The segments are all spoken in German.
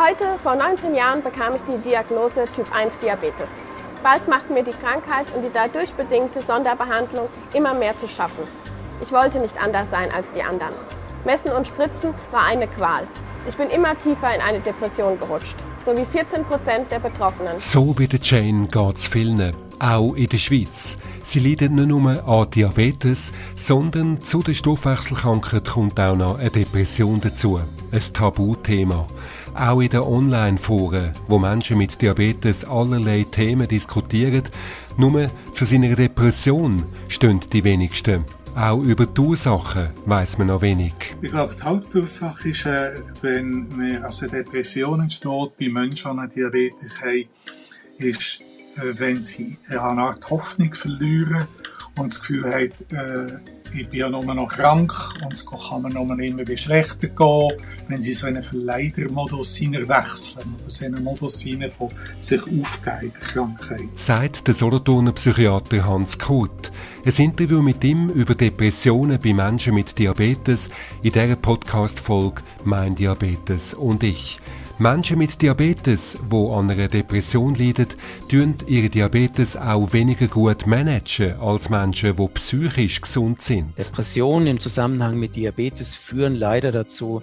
Heute, vor 19 Jahren, bekam ich die Diagnose Typ 1 Diabetes. Bald macht mir die Krankheit und die dadurch bedingte Sonderbehandlung immer mehr zu schaffen. Ich wollte nicht anders sein als die anderen. Messen und Spritzen war eine Qual. Ich bin immer tiefer in eine Depression gerutscht, so wie 14 Prozent der Betroffenen. So wie der Jane es vielen, auch in der Schweiz. Sie leiden nicht nur an Diabetes, sondern zu der Stoffwechselkrankheit kommt auch noch eine Depression dazu. Ein Tabuthema. Auch in den Online-Foren, wo Menschen mit Diabetes allerlei Themen diskutieren, nur zu seiner Depression stehen die wenigsten. Auch über die Ursachen weiss man noch wenig. Ich glaube, die Hauptursache ist, äh, wenn man also Depression entsteht bei Menschen, die Diabetes haben, ist, äh, wenn sie eine Art Hoffnung verlieren und das Gefühl haben, äh, ich bin ja nur noch krank und es kann mir nur immer schlechter gehen, wenn sie so einen Verleidermodus wechseln, oder so einen Modus von sich aufgeben der Krankheit. Sagt der Solothurner Psychiater Hans Kurt. Ein Interview mit ihm über Depressionen bei Menschen mit Diabetes in dieser Podcast-Folge «Mein Diabetes und ich». Menschen mit Diabetes, die an einer Depression leiden, tun ihre Diabetes auch weniger gut managen als Menschen, die psychisch gesund sind. Depressionen im Zusammenhang mit Diabetes führen leider dazu,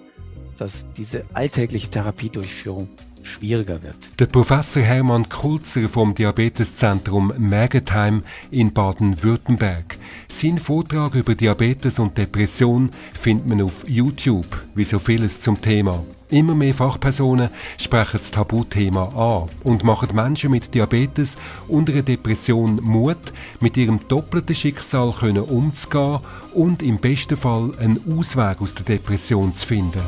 dass diese alltägliche Therapiedurchführung schwieriger wird. Der Professor Hermann Kulzer vom Diabeteszentrum Mergentheim in Baden-Württemberg. Sein Vortrag über Diabetes und Depression findet man auf YouTube, wie so vieles zum Thema. Immer mehr Fachpersonen sprechen das Tabuthema an und machen Menschen mit Diabetes und einer Depression Mut, mit ihrem doppelten Schicksal können umzugehen und im besten Fall einen Ausweg aus der Depression zu finden.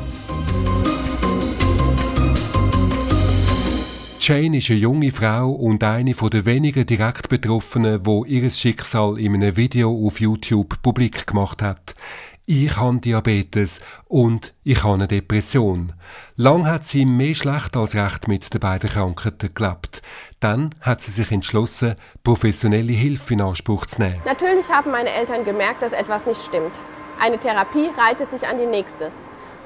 Jane ist eine junge Frau und eine der wenigen direkt Betroffenen, wo ihr Schicksal in einem Video auf YouTube publik gemacht hat. Ich habe Diabetes und ich habe eine Depression. Lang hat sie mehr schlecht als recht mit den beiden Krankheiten gelebt. Dann hat sie sich entschlossen, professionelle Hilfe in Anspruch zu nehmen. Natürlich haben meine Eltern gemerkt, dass etwas nicht stimmt. Eine Therapie reihte sich an die nächste.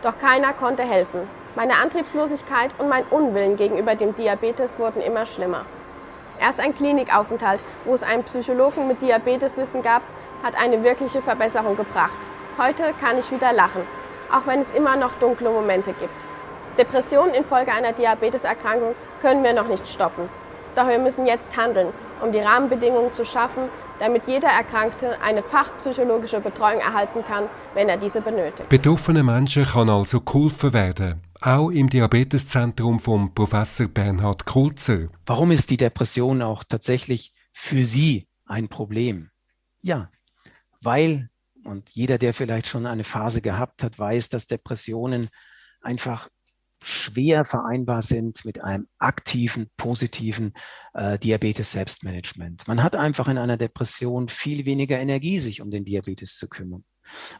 Doch keiner konnte helfen. Meine Antriebslosigkeit und mein Unwillen gegenüber dem Diabetes wurden immer schlimmer. Erst ein Klinikaufenthalt, wo es einen Psychologen mit Diabeteswissen gab, hat eine wirkliche Verbesserung gebracht. Heute kann ich wieder lachen, auch wenn es immer noch dunkle Momente gibt. Depressionen infolge einer Diabeteserkrankung können wir noch nicht stoppen. Doch wir müssen jetzt handeln, um die Rahmenbedingungen zu schaffen, damit jeder Erkrankte eine fachpsychologische Betreuung erhalten kann, wenn er diese benötigt. Betroffene Menschen kann also geholfen werden auch im Diabeteszentrum vom Professor Bernhard Kulzer. Warum ist die Depression auch tatsächlich für Sie ein Problem? Ja, weil, und jeder, der vielleicht schon eine Phase gehabt hat, weiß, dass Depressionen einfach schwer vereinbar sind mit einem aktiven, positiven äh, Diabetes-Selbstmanagement. Man hat einfach in einer Depression viel weniger Energie, sich um den Diabetes zu kümmern.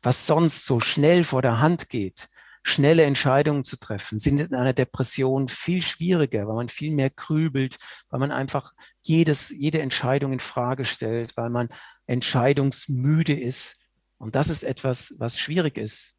Was sonst so schnell vor der Hand geht, schnelle Entscheidungen zu treffen, sind in einer Depression viel schwieriger, weil man viel mehr grübelt, weil man einfach jedes, jede Entscheidung in Frage stellt, weil man entscheidungsmüde ist. Und das ist etwas, was schwierig ist,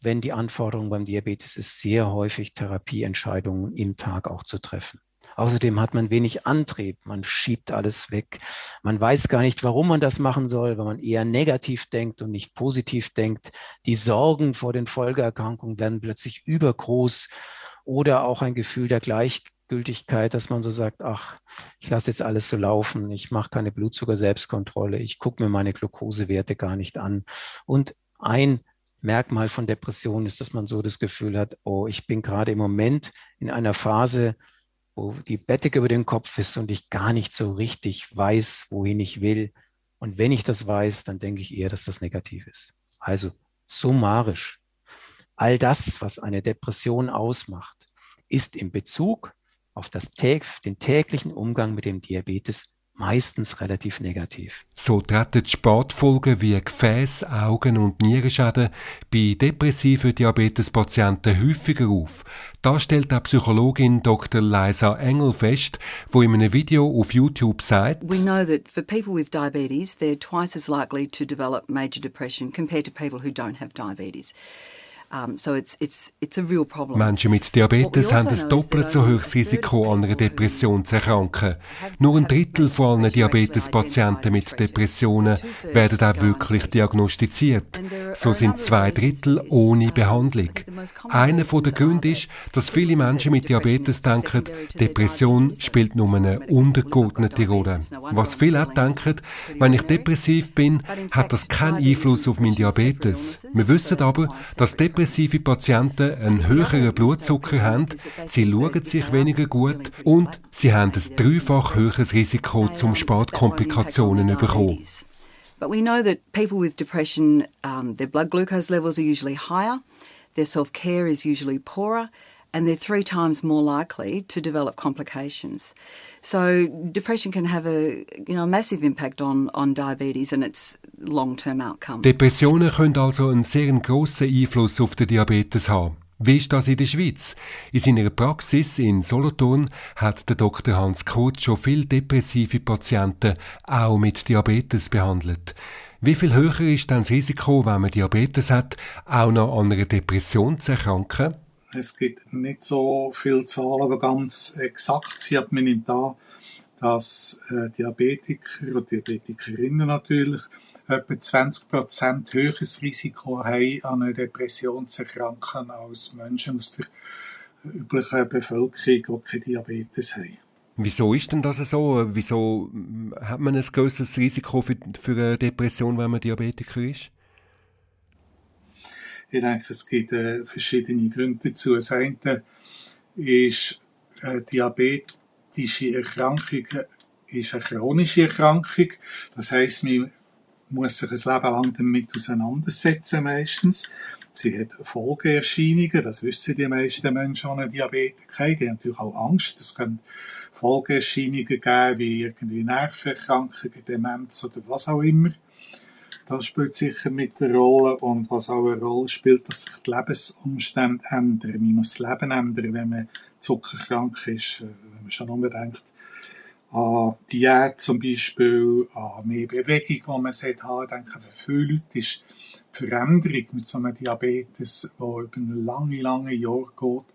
wenn die Anforderung beim Diabetes ist, sehr häufig Therapieentscheidungen im Tag auch zu treffen. Außerdem hat man wenig Antrieb, man schiebt alles weg. Man weiß gar nicht, warum man das machen soll, weil man eher negativ denkt und nicht positiv denkt. Die Sorgen vor den Folgeerkrankungen werden plötzlich übergroß oder auch ein Gefühl der Gleichgültigkeit, dass man so sagt, ach, ich lasse jetzt alles so laufen, ich mache keine Blutzucker-Selbstkontrolle, ich gucke mir meine Glukosewerte gar nicht an. Und ein Merkmal von Depression ist, dass man so das Gefühl hat, oh, ich bin gerade im Moment in einer Phase, wo die Bettdecke über dem Kopf ist und ich gar nicht so richtig weiß, wohin ich will. Und wenn ich das weiß, dann denke ich eher, dass das negativ ist. Also summarisch. All das, was eine Depression ausmacht, ist in Bezug auf das, den täglichen Umgang mit dem Diabetes meistens relativ negativ. So treten Sportfolgen wie Gefäß-, Augen- und Nierenschäden bei depressiven Diabetespatienten häufiger auf. Das stellt auch Psychologin Dr. Liza Engel fest, wo in einem Video auf YouTube sagt, We know that for people with diabetes, they're twice as likely to develop major depression compared to people who don't have diabetes. Menschen mit Diabetes haben ein doppelt so hohes Risiko, an einer Depression zu erkranken. Nur ein Drittel von allen Diabetespatienten mit Depressionen werden auch wirklich diagnostiziert. So sind zwei Drittel ohne Behandlung. Einer der Gründe ist, dass viele Menschen mit Diabetes denken, Depression spielt nur eine untergeordnete Rolle. Was viele auch denken, wenn ich depressiv bin, hat das keinen Einfluss auf meinen Diabetes. Wir wissen aber, dass depressive Patienten einen höheren Blutzucker haben, sie schauen sich weniger gut und sie haben ein dreifach höheres Risiko zum Spätkomplikationen bekommen. But we know that people with depression, um, their blood glucose levels are usually higher, their self-care is usually poorer, and they're three times more likely to develop complications. So depression can have a you know a massive impact on on diabetes and its long-term outcome. Depressionen können also einen sehr großen Einfluss auf den Diabetes haben. Wie ist das in der Schweiz? In seiner Praxis in Solothurn hat der Dr. Hans Kurz schon viele depressive Patienten auch mit Diabetes behandelt. Wie viel höher ist dann das Risiko, wenn man Diabetes hat, auch noch an einer Depression zu erkranken? Es gibt nicht so viele Zahlen, die ganz exakt sind. Man nimmt an, dass äh, Diabetiker und Diabetikerinnen natürlich etwa 20% höheres Risiko haben, an einer Depression zu erkranken, als Menschen aus der üblichen Bevölkerung, die keinen Diabetes haben. Wieso ist denn das so? Wieso hat man ein größeres Risiko für, für eine Depression, wenn man Diabetiker ist? Ich denke, es gibt äh, verschiedene Gründe dazu. Das eine ist, äh, diabetische Erkrankung ist eine chronische Erkrankung. Das heißt, man muss sich ein Leben lang damit auseinandersetzen meistens. Sie hat Folgeerscheinungen, das wissen die meisten Menschen, die Diabetes haben. Die haben natürlich auch Angst. Es können Folgeerscheinungen geben, wie irgendwie Nervenerkrankungen, Demenz oder was auch immer. Das spielt sicher mit der Rolle. Und was auch eine Rolle spielt, dass sich die Lebensumstände ändern. Man muss das Leben ändern, wenn man zuckerkrank ist. Wenn man schon unbedingt an Diät zum Beispiel, an mehr Bewegung, die man sollte haben. Ich denke, für viele Leute ist die Veränderung mit so einem Diabetes, der über lange, lange Jahr geht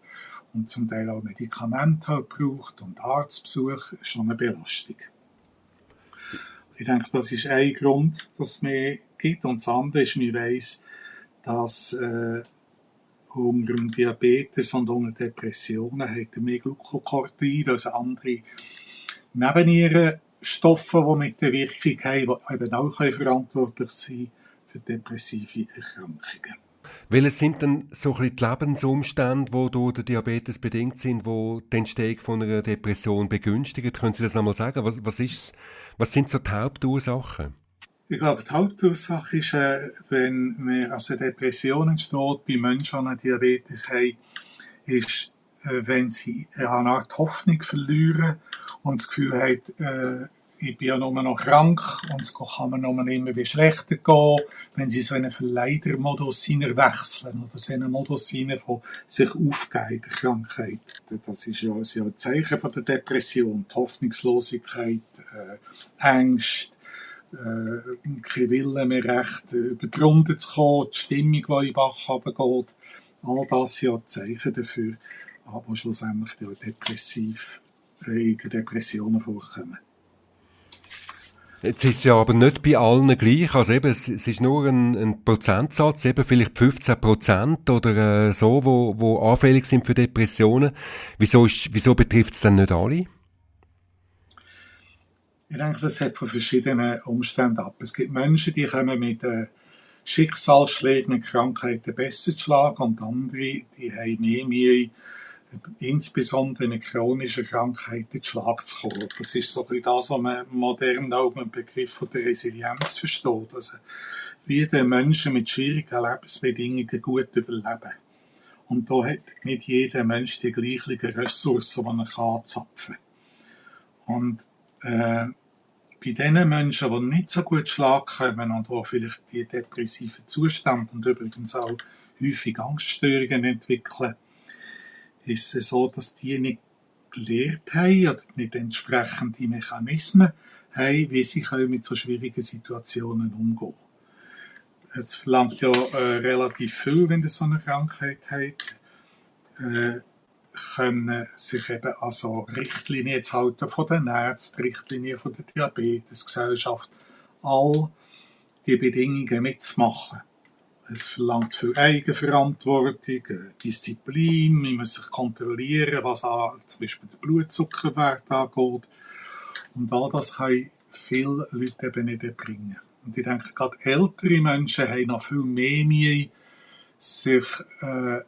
und zum Teil auch Medikamente halt braucht und Arztbesuch, schon eine Belastung. Ich denke, das ist ein Grund, dass mehr gibt. Und das andere ist, man weiss, dass äh, unter Diabetes und unter Depressionen hat mehr Glucocortid, also andere Nebennierenstoffe, die mit der Wirkung haben, die eben auch verantwortlich sein für depressive Erkrankungen. Welches sind denn so ein die Lebensumstände, die durch den Diabetes bedingt sind, die die Entstehung von einer Depression begünstigen? Können Sie das nochmal sagen? Was, was, ist, was sind so die Hauptursachen? Ich glaube, die Hauptursache ist, äh, wenn man also Depressionen entsteht bei Menschen, die Diabetes haben, ist, äh, wenn sie eine Art Hoffnung verlieren und das Gefühl haben, äh, ich bin ja nur noch krank und es kann mir nur immer wie schlechter gehen, wenn sie so einen Verleidermodus wechseln oder so einen Modus von sich aufgeben der Krankheit. Das ist ja, ein Zeichen von der Depression, die Hoffnungslosigkeit, äh, Angst, äh, kein Wille mehr recht äh, über die Runde zu kommen, die Stimmung, die in Bach runtergeht. All das sind ja Zeichen dafür, aber schlussendlich die depressiv, äh, in Depressionen vorkommen. Jetzt ist es ja aber nicht bei allen gleich. Also eben, es, es ist nur ein, ein, Prozentsatz, eben vielleicht 15 Prozent oder äh, so, wo, wo anfällig sind für Depressionen. Wieso, ist, wieso betrifft es denn nicht alle? Ich denke, das hängt von verschiedenen Umständen ab. Es gibt Menschen, die kommen mit äh, Schicksalsschlägen und Krankheiten besser zu schlagen und andere, die haben mehr Mühe, insbesondere in chronischen Krankheiten zu Schlag zu kommen. Das ist so ein das, was man modern auch mit dem Begriff von der Resilienz versteht. Also, wie der Menschen mit schwierigen Lebensbedingungen gut überleben. Und da hat nicht jeder Mensch die gleichen Ressourcen, die er kann. Und äh, bei den Menschen, die nicht so gut Schlag kommen und die vielleicht die depressiven Zustände und übrigens auch häufig Angststörungen entwickeln, ist es so, dass die nicht gelernt haben oder nicht entsprechende Mechanismen haben, wie sie mit so schwierigen Situationen umgehen. Es verlangt ja äh, relativ viel, wenn ihr so eine Krankheit habt, äh, können sich eben an so Richtlinien zu halten von den Ärzten, Richtlinien von der Diabetesgesellschaft, all die Bedingungen mitzumachen. Es verlangt viel Eigenverantwortung, äh, Disziplin, man muss sich kontrollieren, was an, zum Beispiel den Blutzuckerwert angeht. Und all das können viele Leute eben nicht erbringen. Und ich denke, gerade ältere Menschen haben noch viel mehr Mühe, sich äh,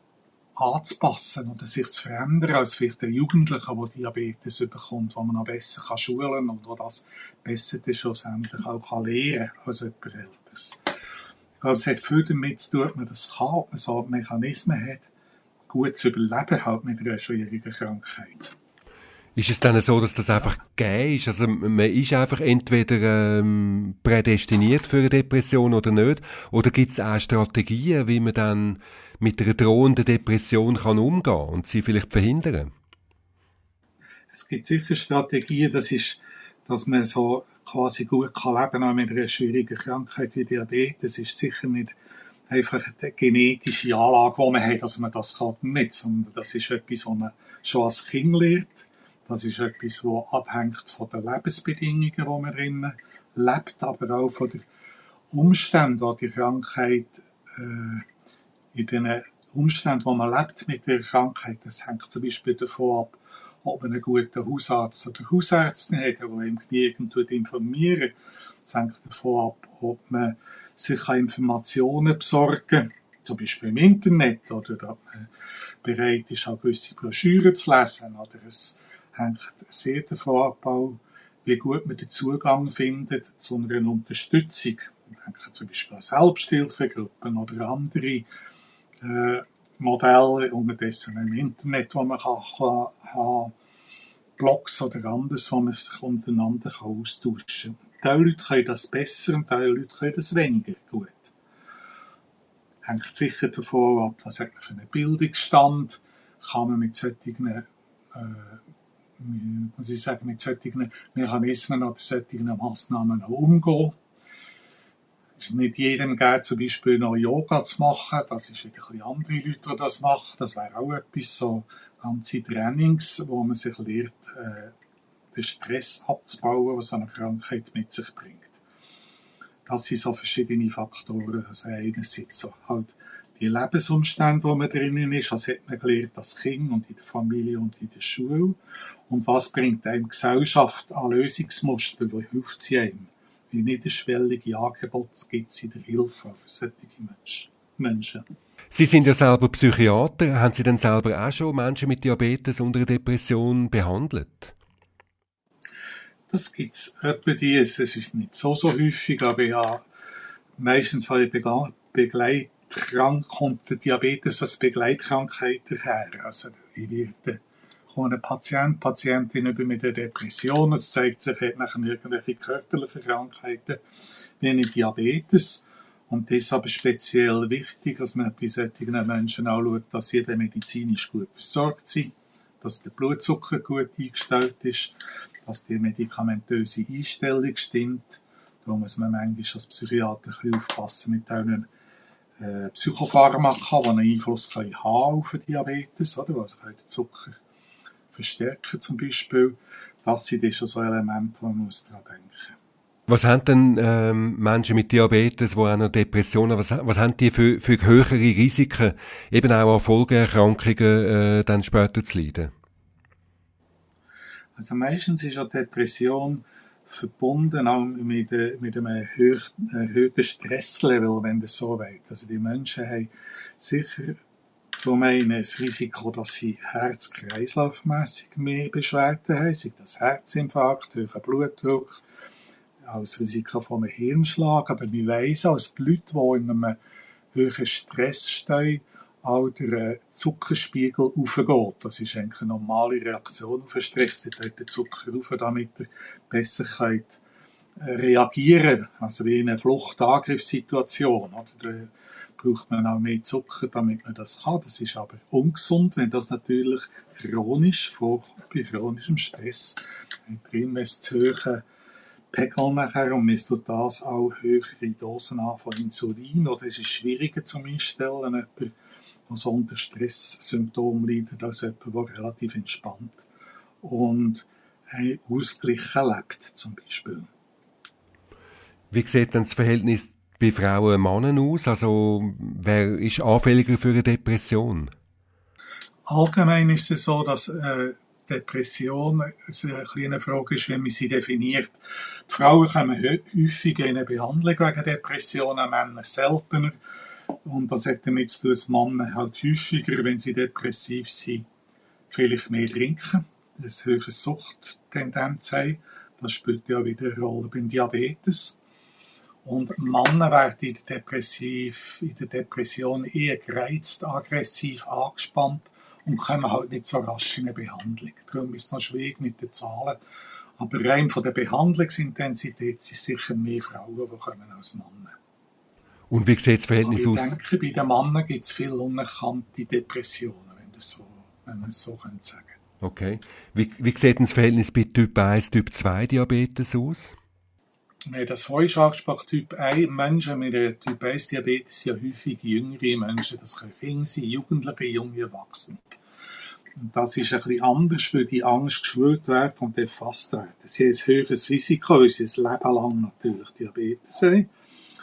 anzupassen oder sich zu verändern, als vielleicht der Jugendliche, der Diabetes bekommt, wo man noch besser kann schulen und wo das besser dann schlussendlich auch kann lernen kann als jemand Älteres. Ich glaube, es hat viel damit zu tun, dass man das kann, ob man so Mechanismen hat, gut zu überleben halt mit einer schwierigen Krankheit. Ist es dann so, dass das einfach gegeben ist? Also man ist einfach entweder ähm, prädestiniert für eine Depression oder nicht? Oder gibt es auch Strategien, wie man dann mit einer drohenden Depression kann umgehen und sie vielleicht verhindern? Es gibt sicher Strategien, das ist, dass man so quasi gut kann leben kann mit einer schwierigen Krankheit wie Diabetes. Das ist sicher nicht einfach eine genetische Anlage, die man hat, dass man das kann nicht, sondern das ist etwas, was man schon als Kind lernt das ist etwas, das abhängt von den Lebensbedingungen, die man drinnen lebt, aber auch von den Umständen, die die Krankheit, äh, in den Umständen, wo man lebt mit der Krankheit, das hängt zum Beispiel davon ab, ob man einen guten Hausarzt oder Hausärztin hat, der ihm genügend informieren Das hängt davon ab, ob man sich Informationen besorgen kann, zum Beispiel im Internet, oder ob man bereit ist, auch gewisse Broschüren zu lesen, oder ein hängt sehr davon ab, wie gut man den Zugang findet zu einer Unterstützung. Ich denke zum Beispiel an Selbsthilfegruppen oder andere äh, Modelle unterdessen im Internet, wo man kann, kann, kann Blogs oder anderes, wo man sich untereinander kann austauschen kann. Diese Leute können das besser und diese Leute können das weniger gut. Hängt sicher davon ab, was hat man für einen Bildungsstand, kann man mit solchen äh, muss ich sagen, mit solchen Mechanismen oder solchen Massnahmen umgehen. Es ist nicht jedem geht, zum Beispiel noch Yoga zu machen. Das ist wieder ein andere Leute, die das machen. Das wäre auch etwas, so ganze Trainings, wo man sich lernt, äh, den Stress abzubauen, was eine Krankheit mit sich bringt. Das sind so verschiedene Faktoren. Also einerseits so halt die Lebensumstände, wo man drinnen ist, was hat man gelernt als Kind und in der Familie und in der Schule und was bringt einem Gesellschaft an Lösungsmuster, wo hilft sie einem? Wie niederschwellige Angebote gibt es in der Hilfe für solche Menschen. Sie sind ja selber Psychiater. Haben Sie denn selber auch schon Menschen mit Diabetes und einer Depression behandelt? Das gibt es etwa dies. Es ist nicht so, so häufig, aber ja, meistens habe ich Begleitkrank, kommt der Diabetes als Begleitkrankheit daher. Also, ich werde kommt ein Patient, Patientin über mit einer Depression, es zeigt sich, er hat nachher irgendwelche körperlichen Krankheiten, wie eine Diabetes. Und das ist aber speziell wichtig, dass man bei solchen Menschen anschaut, dass sie medizinisch gut versorgt sind, dass der Blutzucker gut eingestellt ist, dass die medikamentöse Einstellung stimmt. Da muss man manchmal als Psychiater ein bisschen aufpassen mit diesen äh, Psychopharmaka, die einen Einfluss haben auf Diabetes, oder? Also den Zucker verstärken zum Beispiel. Das sind schon so Elemente, wo man muss daran denken was haben denn ähm, Menschen mit Diabetes, die auch noch Depressionen, was, was haben die für, für höhere Risiken, eben auch an Folgeerkrankungen äh, dann später zu leiden? Also meistens ist eine Depression verbunden auch mit, äh, mit einem erhöhten Stresslevel, wenn das so weit. Also die Menschen haben sicher zum einen das Risiko, dass sie herz-kreislaufmässig mehr Beschwerden haben, sei das Herzinfarkt, hoher Blutdruck, das Risiko von einem Hirnschlag. Aber wir wissen, dass die Leute, die in einem hohen Stress stehen, auch der äh, Zuckerspiegel aufgeht. Das ist eigentlich eine normale Reaktion auf den Stress. Da geht der Zucker auf, damit er besser kann äh, reagieren kann. Also wie in einer Fluchtangriffssituation. Oder braucht man auch mehr Zucker, damit man das kann. Das ist aber ungesund, wenn das natürlich chronisch vorkommt, bei chronischem Stress, drin es zu hohe Pegel nachher und misst das auch höhere Dosen an von Insulin oder es ist schwieriger zu einstellen, jemand, der so unter Stresssymptomen leidet, als jemand, der relativ entspannt und ausgeglichen lebt, zum Beispiel. Wie sieht denn das Verhältnis bei Frauen und Männern aus? Also, wer ist anfälliger für eine Depression? Allgemein ist es so, dass äh, Depression eine kleine Frage ist, wie man sie definiert. Die Frauen kommen häufiger in eine Behandlung wegen Depressionen, Männer seltener. Und das hat damit zu tun, dass Männer halt häufiger, wenn sie depressiv sind, vielleicht mehr trinken, eine höhere Suchttendenz haben. Das spielt ja wieder eine Rolle beim Diabetes. Und Männer werden in der, Depressiv, in der Depression eher gereizt, aggressiv, angespannt und kommen halt nicht so rasch in eine Behandlung. Darum ist es noch schwierig mit den Zahlen. Aber rein von der Behandlungsintensität sind es sicher mehr Frauen, die kommen als Männer. Und wie sieht das Verhältnis ich aus? Ich denke, bei den Männern gibt es viele unerkannte Depressionen, wenn, das so, wenn man es so sagen könnte. Okay. Wie, wie sieht das Verhältnis bei Typ 1, Typ 2 Diabetes aus? Haben das vorhin schon angesprochen, Typ 1, Menschen mit Typ 1 Diabetes sind ja häufig jüngere Menschen. Das können Kinder sein, Jugendliche, junge Erwachsene. Und das ist bisschen anders, weil die Angst geschwört wird und erfasst wird. Sie haben ein höheres Risiko, weil sie ein Leben lang natürlich Diabetes haben.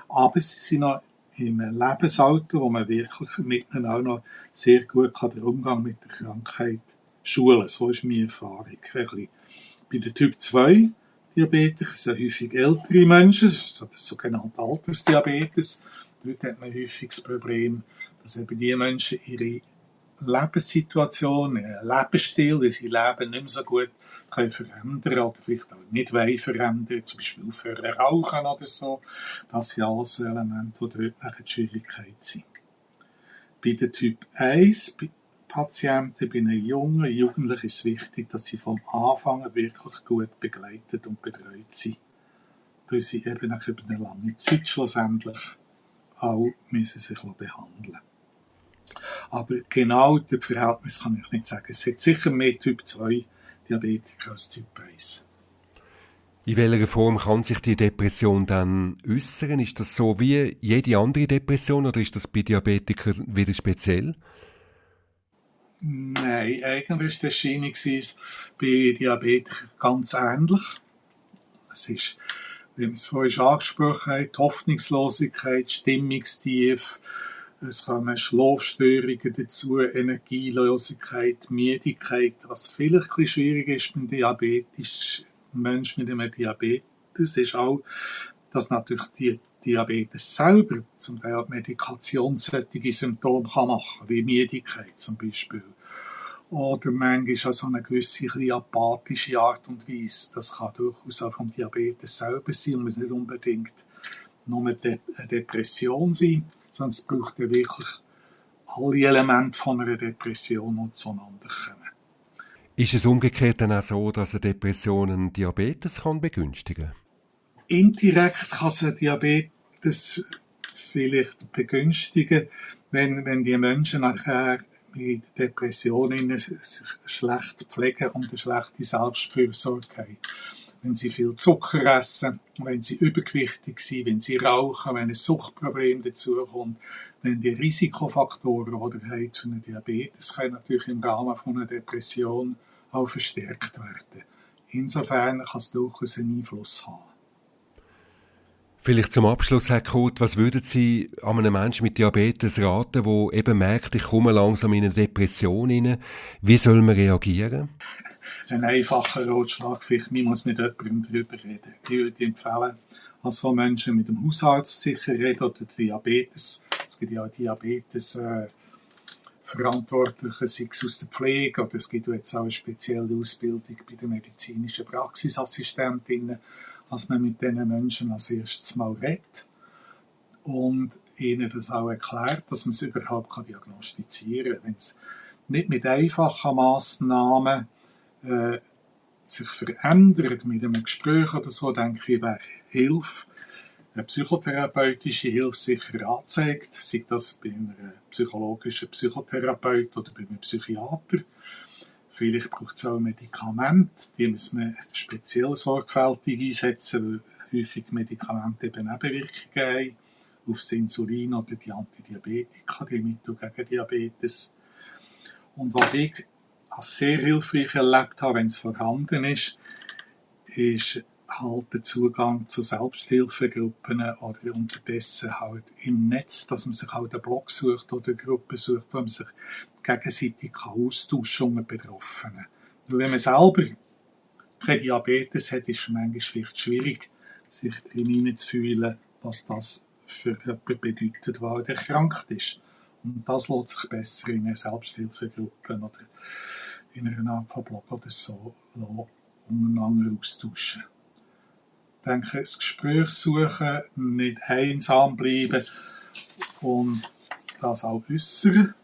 Aber sie sind noch im Lebensalter, wo man wirklich mit ihnen auch noch sehr gut kann den Umgang mit der Krankheit schulen. So ist meine Erfahrung. Bei der Typ 2 Diabetes sind häufig ältere Menschen, das das sogenannte Altersdiabetes. Dort hat man häufig das Problem, dass eben die Menschen ihre Lebenssituation, ihren Lebensstil, wie sie leben, nicht mehr so gut können verändern oder vielleicht auch nicht wollen verändern, zum Beispiel aufhören rauchen oder so. Das sind alles Elemente, die dort eine Schwierigkeit sind. Bei der Typ 1 Patienten, bei einem jungen Jugendlichen ist es wichtig, dass sie vom Anfang wirklich gut begleitet und betreut sind. Weil sie eben auch über eine lange Zeit schlussendlich auch müssen sich behandeln Aber genau das Verhältnis kann ich nicht sagen. Es hat sicher mehr Typ 2 Diabetiker als Typ 1. In welcher Form kann sich die Depression dann äußern? Ist das so wie jede andere Depression oder ist das bei Diabetikern wieder speziell? Nein, eigentlich war die Erscheinung bei Diabetikern ganz ähnlich. Es ist, wie wir es vorhin schon angesprochen haben, Hoffnungslosigkeit, Stimmungstief, es kommen Schlafstörungen dazu, Energielosigkeit, Müdigkeit. Was vielleicht ein bisschen schwierig ist beim Diabetes, Mensch mit einem Diabetes, ist auch, dass natürlich die Diabetes selber zum Teil medikationssättige Symptome kann machen, wie Müdigkeit zum Beispiel. Oder manchmal auch so eine gewisse ein apathische Art und Weise. Das kann durchaus auch vom Diabetes selber sein und muss nicht unbedingt nur eine Depression sein, sondern es braucht ja wirklich alle Elemente von einer Depression, die zueinander kommen. Ist es umgekehrt dann auch so, dass eine Depression einen Diabetes kann begünstigen kann? Indirekt kann es einen Diabetes vielleicht begünstigen, wenn, wenn die Menschen nachher mit Depressionen schlecht pflegen und eine schlechte Selbstfürsorge haben. Wenn sie viel Zucker essen, wenn sie übergewichtig sind, wenn sie rauchen, wenn ein Suchtproblem dazukommt, wenn die Risikofaktoren, die ihr für einen Diabetes, können natürlich im Rahmen einer Depression auch verstärkt werden. Insofern kann es durchaus einen Einfluss haben. Vielleicht zum Abschluss, Herr Kurt, was würden Sie einem Menschen mit Diabetes raten, der eben merkt, ich komme langsam in eine Depression hinein? Wie soll man reagieren? Ein einfacher Ratschlag, vielleicht, man muss mit jemandem darüber reden. Ich würde empfehlen, als so Menschen mit dem Hausarzt sicher reden oder Diabetes. Es gibt ja Diabetes, äh, Verantwortliche, sei es aus der Pflege oder es gibt jetzt auch eine spezielle Ausbildung bei den medizinischen Praxisassistentinnen dass man mit diesen Menschen als erstes mal redet und ihnen das auch erklärt, dass man es überhaupt kann diagnostizieren kann. Wenn es nicht mit einfachen Massnahmen äh, sich verändert mit einem Gespräch oder so, denke ich, wäre Hilfe, eine psychotherapeutische Hilfe sicher anzeigt, sei das bei einem psychologischen Psychotherapeut oder bei einem Psychiater. Vielleicht braucht es auch Medikamente, die muss man speziell sorgfältig einsetzen, weil häufig Medikamente eben Nebenwirkungen haben, auf das Insulin oder die Antidiabetika, die Mittel gegen Diabetes. Und was ich als sehr hilfreich erlebt habe, wenn es vorhanden ist, ist halt der Zugang zu Selbsthilfegruppen oder unterdessen halt im Netz, dass man sich halt einen Blog sucht oder eine Gruppe sucht, wo man sich gegenseitig austauschen unter Betroffenen. Wenn man selber Prädiabetes hat, ist es manchmal vielleicht schwierig, sich darin hineinzufühlen, was das für jemanden bedeutet, der erkrankt ist. Und das lässt sich besser in einer Selbsthilfegruppe oder in einer Art von Blog oder so untereinander austauschen. Ich denke, das Gespräch suchen, nicht einsam bleiben und das auch äußern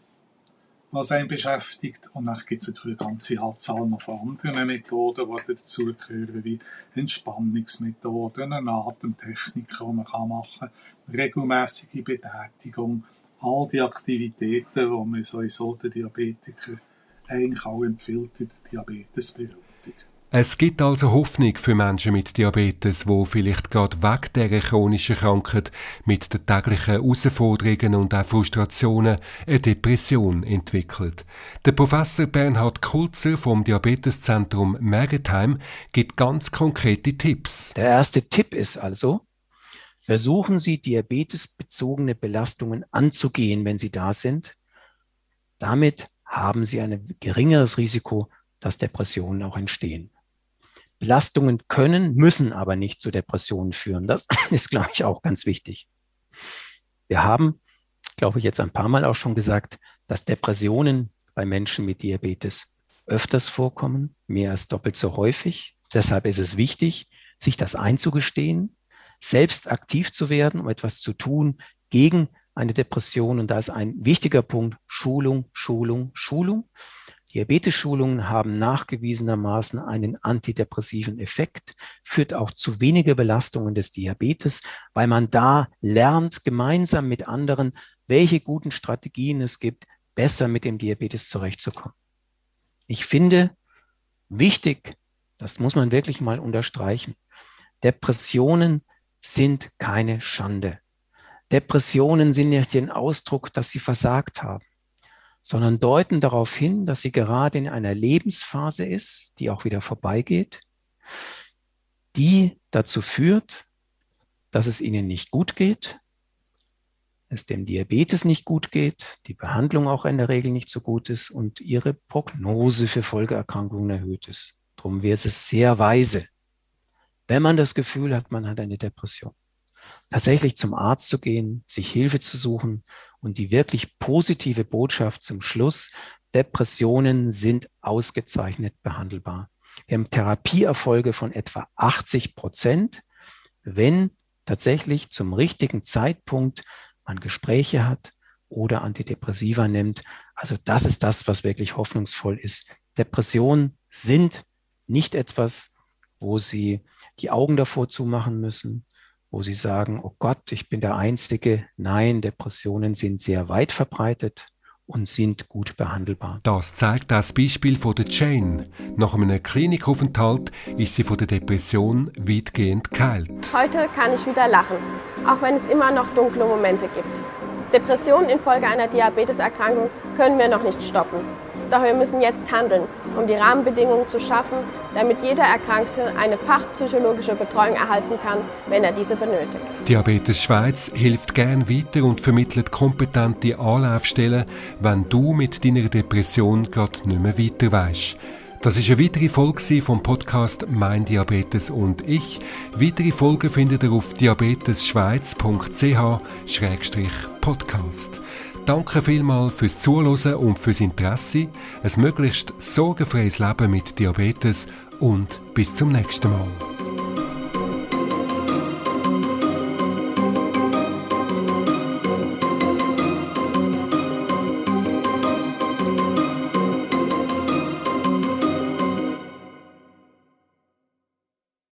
was einen beschäftigt. Und dann gibt es natürlich eine ganze Anzahl noch von anderen Methoden, die dazugehören, wie Entspannungsmethoden, Atemtechniken, die man machen kann, regelmäßige Betätigung, all die Aktivitäten, die man sowieso den Diabetiker eigentlich auch empfiehlt in der Diabetesberatung. Es gibt also Hoffnung für Menschen mit Diabetes, wo vielleicht gerade weg dieser chronischen Krankheit mit den täglichen Herausforderungen und auch Frustrationen eine Depression entwickelt. Der Professor Bernhard Kulzer vom Diabeteszentrum Mergentheim gibt ganz konkrete Tipps. Der erste Tipp ist also, versuchen Sie diabetesbezogene Belastungen anzugehen, wenn sie da sind. Damit haben Sie ein geringeres Risiko, dass Depressionen auch entstehen. Belastungen können, müssen aber nicht zu Depressionen führen. Das ist, glaube ich, auch ganz wichtig. Wir haben, glaube ich, jetzt ein paar Mal auch schon gesagt, dass Depressionen bei Menschen mit Diabetes öfters vorkommen, mehr als doppelt so häufig. Deshalb ist es wichtig, sich das einzugestehen, selbst aktiv zu werden, um etwas zu tun gegen eine Depression. Und da ist ein wichtiger Punkt Schulung, Schulung, Schulung. Diabetes-Schulungen haben nachgewiesenermaßen einen antidepressiven Effekt, führt auch zu weniger Belastungen des Diabetes, weil man da lernt, gemeinsam mit anderen, welche guten Strategien es gibt, besser mit dem Diabetes zurechtzukommen. Ich finde wichtig, das muss man wirklich mal unterstreichen, Depressionen sind keine Schande. Depressionen sind nicht den Ausdruck, dass sie versagt haben sondern deuten darauf hin, dass sie gerade in einer Lebensphase ist, die auch wieder vorbeigeht, die dazu führt, dass es ihnen nicht gut geht, es dem Diabetes nicht gut geht, die Behandlung auch in der Regel nicht so gut ist und ihre Prognose für Folgeerkrankungen erhöht ist. Darum wäre es sehr weise, wenn man das Gefühl hat, man hat eine Depression, tatsächlich zum Arzt zu gehen, sich Hilfe zu suchen und die wirklich positive Botschaft zum Schluss, Depressionen sind ausgezeichnet behandelbar. Wir haben Therapieerfolge von etwa 80 Prozent, wenn tatsächlich zum richtigen Zeitpunkt man Gespräche hat oder Antidepressiva nimmt. Also das ist das, was wirklich hoffnungsvoll ist. Depressionen sind nicht etwas, wo Sie die Augen davor zumachen müssen, wo sie sagen, oh Gott, ich bin der Einzige. Nein, Depressionen sind sehr weit verbreitet und sind gut behandelbar. Das zeigt das Beispiel von der Jane. Nach einem Klinikaufenthalt ist sie von der Depression weitgehend geheilt. Heute kann ich wieder lachen, auch wenn es immer noch dunkle Momente gibt. Depressionen infolge einer Diabeteserkrankung können wir noch nicht stoppen. Doch wir müssen jetzt handeln, um die Rahmenbedingungen zu schaffen, damit jeder Erkrankte eine fachpsychologische Betreuung erhalten kann, wenn er diese benötigt. Diabetes Schweiz hilft gern weiter und vermittelt kompetente Anlaufstellen, wenn du mit deiner Depression gerade nicht mehr weiter weißt. Das ist eine weitere Folge vom Podcast Mein Diabetes und ich. Weitere Folgen findet ihr auf diabetesschweiz.ch-podcast. Danke vielmals fürs Zuhören und fürs Interesse. Ein möglichst sorgenfreies Leben mit Diabetes und bis zum nächsten Mal.